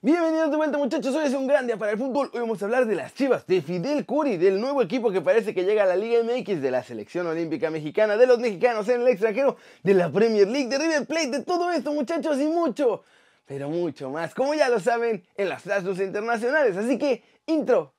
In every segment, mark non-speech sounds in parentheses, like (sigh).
Bienvenidos de vuelta muchachos, hoy es un gran día para el fútbol. Hoy vamos a hablar de las chivas, de Fidel Curi, del nuevo equipo que parece que llega a la Liga MX, de la selección olímpica mexicana, de los mexicanos en el extranjero, de la Premier League, de River Plate, de todo esto muchachos y mucho, pero mucho más, como ya lo saben, en las plazas internacionales. Así que, intro.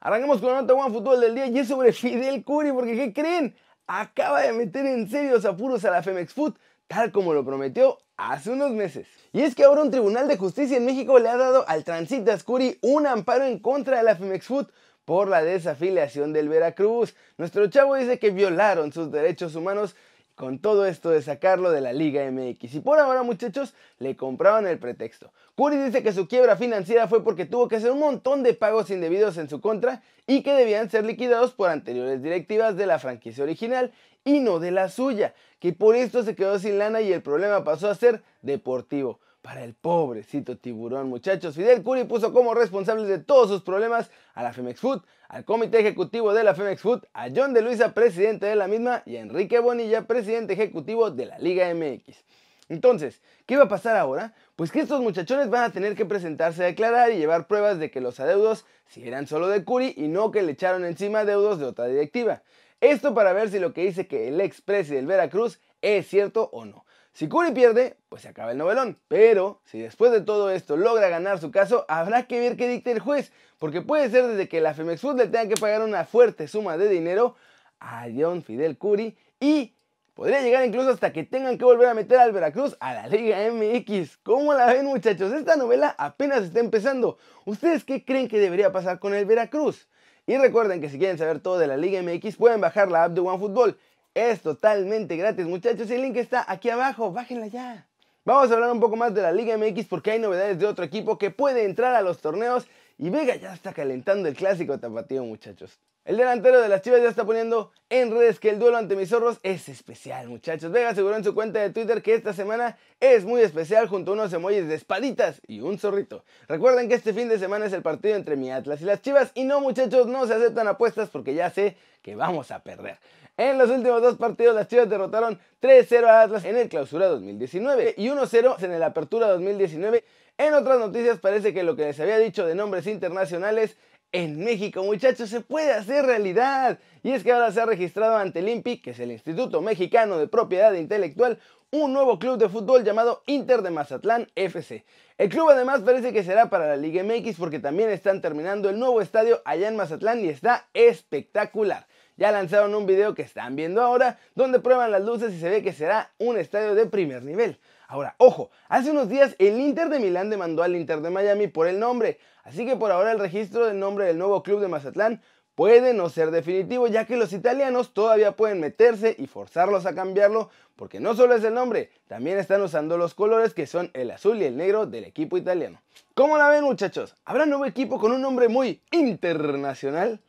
Arrancamos con la nota One Fútbol del día y es sobre Fidel Curi, porque ¿qué creen? Acaba de meter en serios apuros a la Femex Food, tal como lo prometió hace unos meses. Y es que ahora un tribunal de justicia en México le ha dado al Transitas Curi un amparo en contra de la Femex Food por la desafiliación del Veracruz. Nuestro chavo dice que violaron sus derechos humanos con todo esto de sacarlo de la Liga MX. Y por ahora, muchachos, le compraron el pretexto. Curi dice que su quiebra financiera fue porque tuvo que hacer un montón de pagos indebidos en su contra y que debían ser liquidados por anteriores directivas de la franquicia original y no de la suya, que por esto se quedó sin lana y el problema pasó a ser deportivo para el pobrecito tiburón, muchachos. Fidel Curi puso como responsables de todos sus problemas a la Femex Food, al comité ejecutivo de la Femex Food, a John de Luisa, presidente de la misma, y a Enrique Bonilla, presidente ejecutivo de la Liga MX. Entonces, ¿qué va a pasar ahora? Pues que estos muchachones van a tener que presentarse a declarar y llevar pruebas de que los adeudos si eran solo de Curi y no que le echaron encima adeudos de otra directiva. Esto para ver si lo que dice que el ex presi del Veracruz es cierto o no. Si Curry pierde, pues se acaba el novelón. Pero si después de todo esto logra ganar su caso, habrá que ver qué dicta el juez. Porque puede ser desde que la Femex Food le tenga que pagar una fuerte suma de dinero a John Fidel Curry y podría llegar incluso hasta que tengan que volver a meter al Veracruz a la Liga MX. ¿Cómo la ven muchachos? Esta novela apenas está empezando. ¿Ustedes qué creen que debería pasar con el Veracruz? Y recuerden que si quieren saber todo de la Liga MX pueden bajar la app de OneFootball. Es totalmente gratis, muchachos, el link está aquí abajo, bájenla ya. Vamos a hablar un poco más de la Liga MX porque hay novedades de otro equipo que puede entrar a los torneos y Vega ya está calentando el clásico tapatío, muchachos. El delantero de las Chivas ya está poniendo en redes que el duelo ante mis zorros es especial, muchachos. Vega aseguró en su cuenta de Twitter que esta semana es muy especial junto a unos emojis de espaditas y un zorrito. Recuerden que este fin de semana es el partido entre mi Atlas y las Chivas y no, muchachos, no se aceptan apuestas porque ya sé que vamos a perder. En los últimos dos partidos las Chivas derrotaron 3-0 a Atlas en el Clausura 2019 y 1-0 en el Apertura 2019. En otras noticias parece que lo que les había dicho de nombres internacionales en México, muchachos, se puede hacer realidad. Y es que ahora se ha registrado ante el INPI, que es el Instituto Mexicano de Propiedad Intelectual, un nuevo club de fútbol llamado Inter de Mazatlán FC. El club además parece que será para la Liga MX porque también están terminando el nuevo estadio allá en Mazatlán y está espectacular. Ya lanzaron un video que están viendo ahora donde prueban las luces y se ve que será un estadio de primer nivel. Ahora, ojo, hace unos días el Inter de Milán demandó al Inter de Miami por el nombre, así que por ahora el registro del nombre del nuevo club de Mazatlán puede no ser definitivo, ya que los italianos todavía pueden meterse y forzarlos a cambiarlo, porque no solo es el nombre, también están usando los colores que son el azul y el negro del equipo italiano. ¿Cómo la ven muchachos? ¿Habrá nuevo equipo con un nombre muy internacional?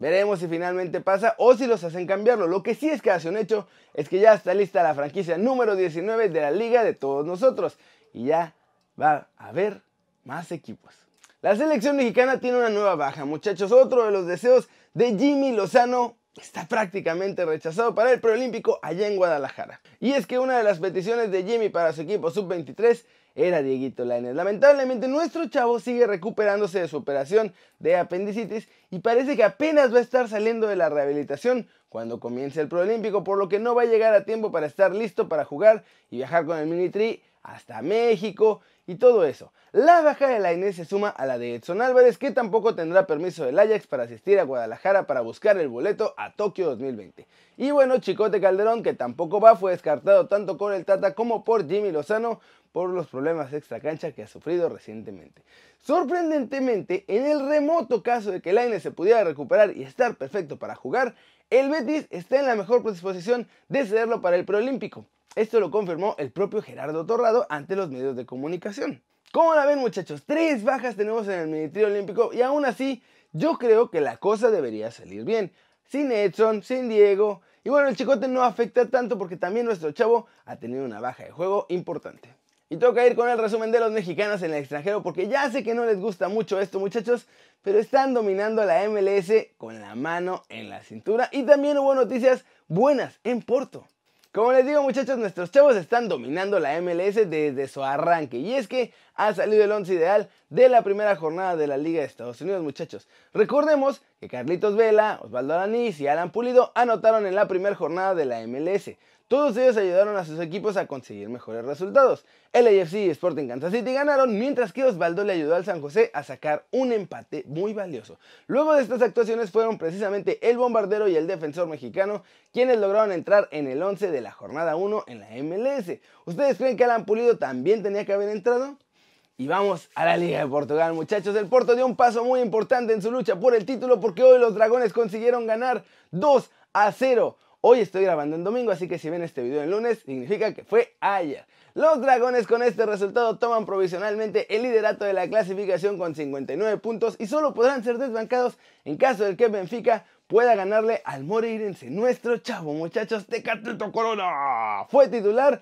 Veremos si finalmente pasa o si los hacen cambiarlo. Lo que sí es que hace un hecho es que ya está lista la franquicia número 19 de la liga de todos nosotros. Y ya va a haber más equipos. La selección mexicana tiene una nueva baja, muchachos. Otro de los deseos de Jimmy Lozano está prácticamente rechazado para el preolímpico allá en Guadalajara. Y es que una de las peticiones de Jimmy para su equipo sub-23 era Dieguito Lainez. Lamentablemente nuestro chavo sigue recuperándose de su operación de apendicitis y parece que apenas va a estar saliendo de la rehabilitación cuando comience el Proolímpico, por lo que no va a llegar a tiempo para estar listo para jugar y viajar con el Mini Tri hasta México y todo eso. La baja de la se suma a la de Edson Álvarez, que tampoco tendrá permiso del Ajax para asistir a Guadalajara para buscar el boleto a Tokio 2020. Y bueno, Chicote Calderón, que tampoco va, fue descartado tanto por el Tata como por Jimmy Lozano por los problemas extra cancha que ha sufrido recientemente. Sorprendentemente, en el remoto caso de que Lainez se pudiera recuperar y estar perfecto para jugar, el Betis está en la mejor disposición de cederlo para el preolímpico. Esto lo confirmó el propio Gerardo Torrado ante los medios de comunicación. ¿Cómo la ven muchachos? Tres bajas tenemos en el Ministerio Olímpico y aún así yo creo que la cosa debería salir bien. Sin Edson, sin Diego. Y bueno, el chicote no afecta tanto porque también nuestro chavo ha tenido una baja de juego importante. Y toca ir con el resumen de los mexicanos en el extranjero porque ya sé que no les gusta mucho esto muchachos, pero están dominando la MLS con la mano en la cintura y también hubo noticias buenas en Porto. Como les digo muchachos, nuestros chavos están dominando la MLS desde su arranque y es que ha salido el once ideal de la primera jornada de la Liga de Estados Unidos muchachos. Recordemos que Carlitos Vela, Osvaldo Alanís y Alan Pulido anotaron en la primera jornada de la MLS. Todos ellos ayudaron a sus equipos a conseguir mejores resultados. El AFC y Sporting Kansas City ganaron, mientras que Osvaldo le ayudó al San José a sacar un empate muy valioso. Luego de estas actuaciones fueron precisamente el bombardero y el defensor mexicano quienes lograron entrar en el 11 de la jornada 1 en la MLS. ¿Ustedes creen que Alan Pulido también tenía que haber entrado? Y vamos a la Liga de Portugal, muchachos. El Porto dio un paso muy importante en su lucha por el título porque hoy los dragones consiguieron ganar 2 a 0 Hoy estoy grabando en domingo, así que si ven este video el lunes, significa que fue ayer. Los dragones con este resultado toman provisionalmente el liderato de la clasificación con 59 puntos y solo podrán ser desbancados en caso de que Benfica pueda ganarle al Moreirense. Nuestro chavo, muchachos, Tecatito Corona fue titular,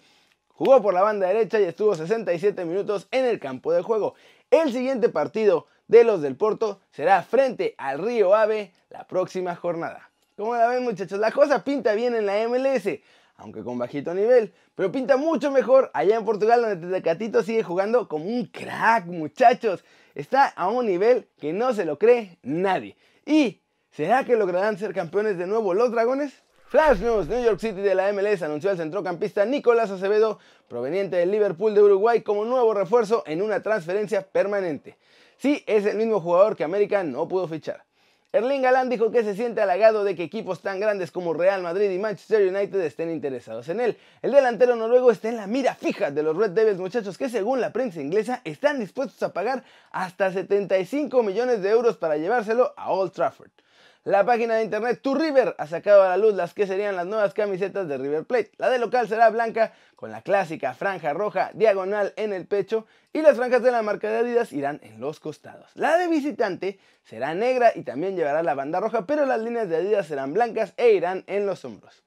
jugó por la banda derecha y estuvo 67 minutos en el campo de juego. El siguiente partido de los del Porto será frente al Río Ave la próxima jornada. Como la ven muchachos, la cosa pinta bien en la MLS, aunque con bajito nivel, pero pinta mucho mejor allá en Portugal donde Tecatito sigue jugando como un crack muchachos. Está a un nivel que no se lo cree nadie. ¿Y será que lograrán ser campeones de nuevo los dragones? Flash News, New York City de la MLS anunció al centrocampista Nicolás Acevedo, proveniente del Liverpool de Uruguay, como nuevo refuerzo en una transferencia permanente. Sí, es el mismo jugador que América no pudo fichar. Erling Haaland dijo que se siente halagado de que equipos tan grandes como Real Madrid y Manchester United estén interesados en él. El delantero noruego está en la mira fija de los Red Devils, muchachos, que según la prensa inglesa están dispuestos a pagar hasta 75 millones de euros para llevárselo a Old Trafford. La página de internet Tu River ha sacado a la luz las que serían las nuevas camisetas de River Plate. La de local será blanca con la clásica franja roja diagonal en el pecho y las franjas de la marca de Adidas irán en los costados. La de visitante será negra y también llevará la banda roja, pero las líneas de Adidas serán blancas e irán en los hombros.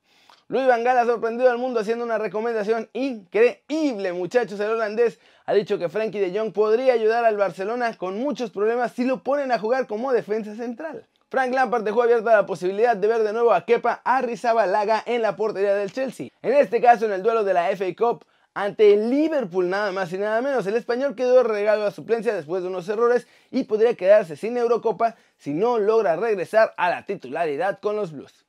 Luis Van Gaal ha sorprendido al mundo haciendo una recomendación increíble, muchachos. El holandés ha dicho que Frankie de Jong podría ayudar al Barcelona con muchos problemas si lo ponen a jugar como defensa central. Frank Lampard dejó abierta la posibilidad de ver de nuevo a Kepa Arrizabalaga en la portería del Chelsea. En este caso, en el duelo de la FA Cup ante el Liverpool, nada más y nada menos. El español quedó regalo a suplencia después de unos errores y podría quedarse sin Eurocopa si no logra regresar a la titularidad con los Blues.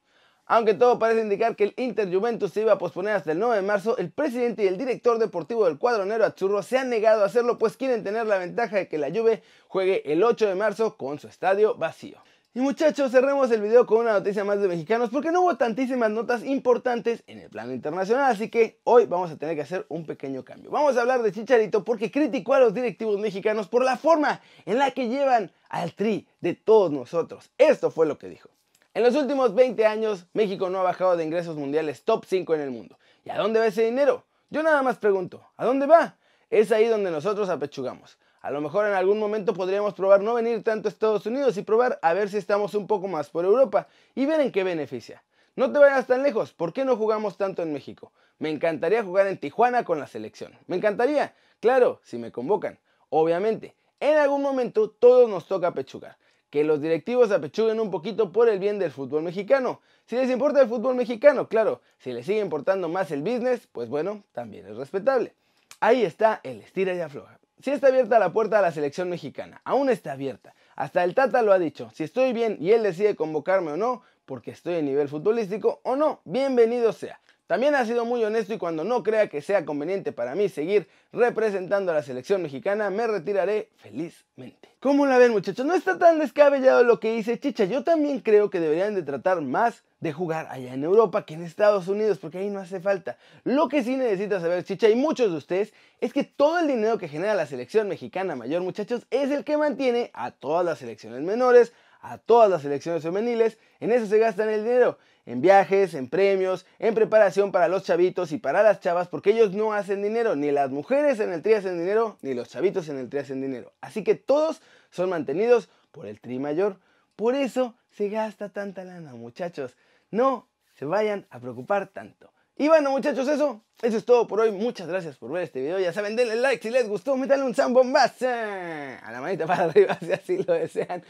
Aunque todo parece indicar que el Inter Juventus se iba a posponer hasta el 9 de marzo, el presidente y el director deportivo del cuadro negro Azzurro se han negado a hacerlo pues quieren tener la ventaja de que la Juve juegue el 8 de marzo con su estadio vacío. Y muchachos, cerremos el video con una noticia más de mexicanos porque no hubo tantísimas notas importantes en el plano internacional, así que hoy vamos a tener que hacer un pequeño cambio. Vamos a hablar de Chicharito porque criticó a los directivos mexicanos por la forma en la que llevan al tri de todos nosotros. Esto fue lo que dijo. En los últimos 20 años, México no ha bajado de ingresos mundiales top 5 en el mundo. ¿Y a dónde va ese dinero? Yo nada más pregunto, ¿a dónde va? Es ahí donde nosotros apechugamos. A lo mejor en algún momento podríamos probar no venir tanto a Estados Unidos y probar a ver si estamos un poco más por Europa y ver en qué beneficia. No te vayas tan lejos, ¿por qué no jugamos tanto en México? Me encantaría jugar en Tijuana con la selección. Me encantaría, claro, si me convocan. Obviamente, en algún momento todos nos toca apechugar. Que los directivos apechuguen un poquito por el bien del fútbol mexicano. Si les importa el fútbol mexicano, claro. Si les sigue importando más el business, pues bueno, también es respetable. Ahí está el estira y afloja. Si está abierta la puerta a la selección mexicana, aún está abierta. Hasta el Tata lo ha dicho, si estoy bien y él decide convocarme o no, porque estoy en nivel futbolístico o no, bienvenido sea. También ha sido muy honesto y cuando no crea que sea conveniente para mí seguir representando a la selección mexicana, me retiraré felizmente. ¿Cómo la ven muchachos? No está tan descabellado lo que dice Chicha. Yo también creo que deberían de tratar más de jugar allá en Europa que en Estados Unidos, porque ahí no hace falta. Lo que sí necesita saber Chicha y muchos de ustedes es que todo el dinero que genera la selección mexicana mayor, muchachos, es el que mantiene a todas las selecciones menores, a todas las selecciones femeniles, en eso se gastan el dinero, en viajes, en premios, en preparación para los chavitos y para las chavas, porque ellos no hacen dinero, ni las mujeres en el tri hacen dinero, ni los chavitos en el tri hacen dinero. Así que todos son mantenidos por el tri mayor. Por eso se gasta tanta lana, muchachos. No se vayan a preocupar tanto. Y bueno muchachos, eso, eso es todo por hoy. Muchas gracias por ver este video. Ya saben, denle like si les gustó, métanle un zambombazo a la manita para arriba (laughs) si así lo desean.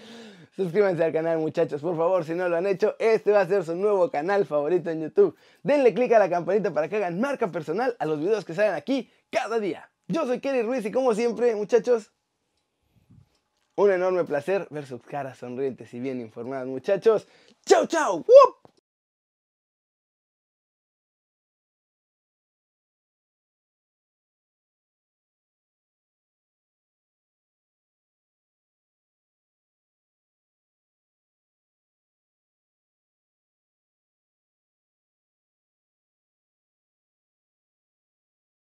Suscríbanse al canal muchachos, por favor, si no lo han hecho, este va a ser su nuevo canal favorito en YouTube. Denle click a la campanita para que hagan marca personal a los videos que salen aquí cada día. Yo soy Kerry Ruiz y como siempre, muchachos, un enorme placer ver sus caras sonrientes y bien informadas, muchachos. ¡Chao, chao! ¡Wup!